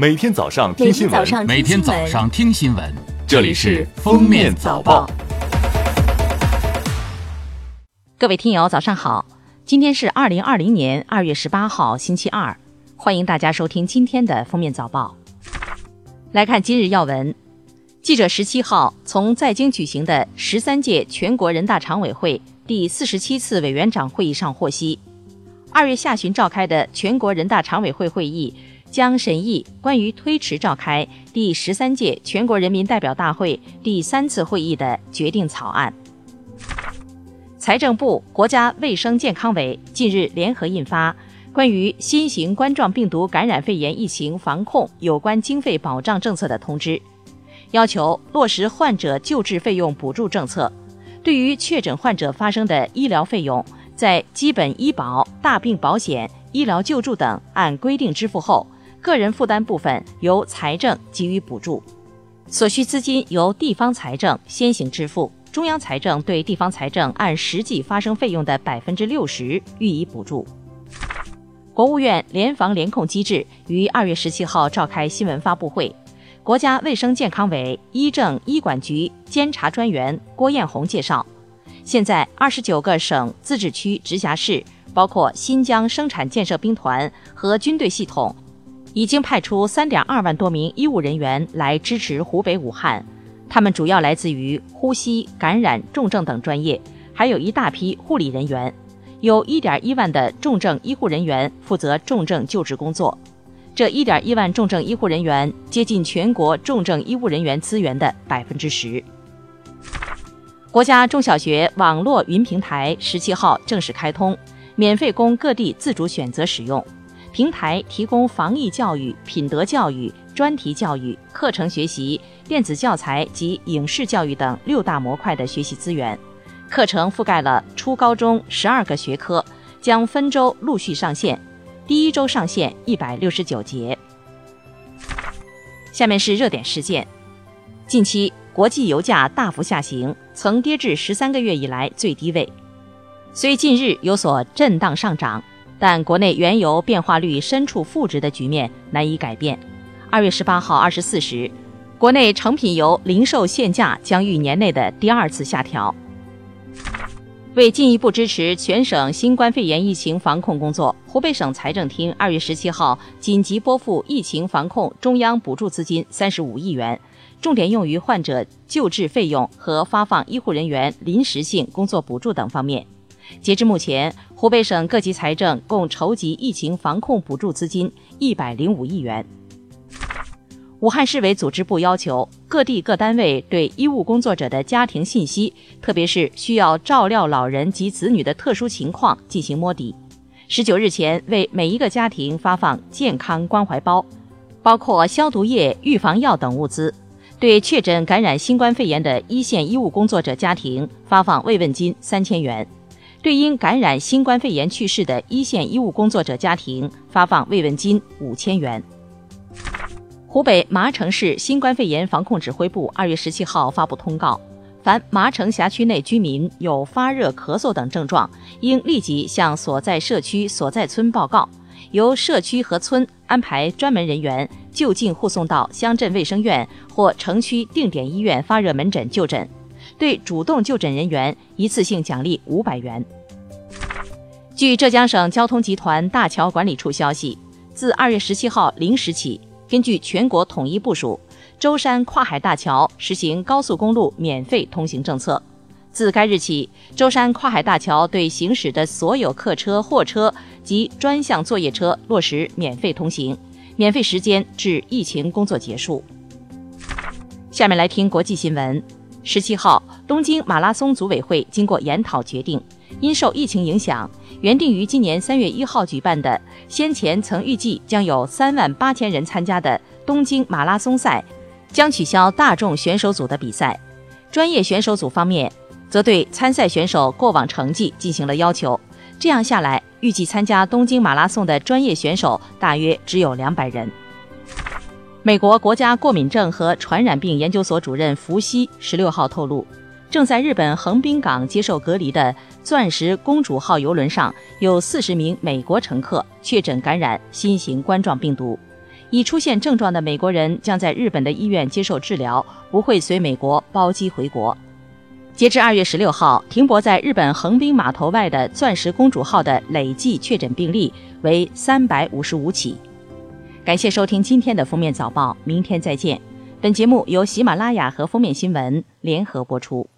每天早上听新闻，每天早上听新闻，这里是《封面早报》。各位听友，早上好！今天是二零二零年二月十八号，星期二，欢迎大家收听今天的《封面早报》。来看今日要闻。记者十七号从在京举行的十三届全国人大常委会第四十七次委员长会议上获悉，二月下旬召开的全国人大常委会会议将审议关于推迟召开第十三届全国人民代表大会第三次会议的决定草案。财政部、国家卫生健康委近日联合印发关于新型冠状病毒感染肺炎疫情防控有关经费保障政策的通知。要求落实患者救治费用补助政策，对于确诊患者发生的医疗费用，在基本医保、大病保险、医疗救助等按规定支付后，个人负担部分由财政给予补助，所需资金由地方财政先行支付，中央财政对地方财政按实际发生费用的百分之六十予以补助。国务院联防联控机制于二月十七号召开新闻发布会。国家卫生健康委医政医管局监察专员郭艳红介绍，现在二十九个省、自治区、直辖市，包括新疆生产建设兵团和军队系统，已经派出三点二万多名医务人员来支持湖北武汉。他们主要来自于呼吸、感染、重症等专业，还有一大批护理人员，有一点一万的重症医护人员负责重症救治工作。这一点一万重症医护人员接近全国重症医务人员资源的百分之十。国家中小学网络云平台十七号正式开通，免费供各地自主选择使用。平台提供防疫教育、品德教育、专题教育、课程学习、电子教材及影视教育等六大模块的学习资源。课程覆盖了初高中十二个学科，将分周陆续上线。第一周上线一百六十九节。下面是热点事件：近期国际油价大幅下行，曾跌至十三个月以来最低位。虽近日有所震荡上涨，但国内原油变化率深处负值的局面难以改变。二月十八号二十四时，国内成品油零售限价将遇年内的第二次下调。为进一步支持全省新冠肺炎疫情防控工作，湖北省财政厅二月十七号紧急拨付疫情防控中央补助资金三十五亿元，重点用于患者救治费用和发放医护人员临时性工作补助等方面。截至目前，湖北省各级财政共筹集疫情防控补助资金一百零五亿元。武汉市委组织部要求各地各单位对医务工作者的家庭信息，特别是需要照料老人及子女的特殊情况进行摸底。十九日前，为每一个家庭发放健康关怀包，包括消毒液、预防药等物资；对确诊感染新冠肺炎的一线医务工作者家庭发放慰问金三千元；对因感染新冠肺炎去世的一线医务工作者家庭发放慰问金五千元。湖北麻城市新冠肺炎防控指挥部二月十七号发布通告，凡麻城辖区内居民有发热、咳嗽等症状，应立即向所在社区所在村报告，由社区和村安排专门人员就近护送到乡镇卫生院或城区定点医院发热门诊就诊。对主动就诊人员，一次性奖励五百元。据浙江省交通集团大桥管理处消息，自二月十七号零时起。根据全国统一部署，舟山跨海大桥实行高速公路免费通行政策。自该日起，舟山跨海大桥对行驶的所有客车、货车及专项作业车落实免费通行，免费时间至疫情工作结束。下面来听国际新闻。十七号，东京马拉松组委会经过研讨决定，因受疫情影响。原定于今年三月一号举办的，先前曾预计将有三万八千人参加的东京马拉松赛，将取消大众选手组的比赛。专业选手组方面，则对参赛选手过往成绩进行了要求。这样下来，预计参加东京马拉松的专业选手大约只有两百人。美国国家过敏症和传染病研究所主任福西十六号透露。正在日本横滨港接受隔离的“钻石公主号”游轮上有四十名美国乘客确诊感染新型冠状病毒。已出现症状的美国人将在日本的医院接受治疗，不会随美国包机回国。截至二月十六号，停泊在日本横滨码头外的“钻石公主号”的累计确诊病例为三百五十五起。感谢收听今天的封面早报，明天再见。本节目由喜马拉雅和封面新闻联合播出。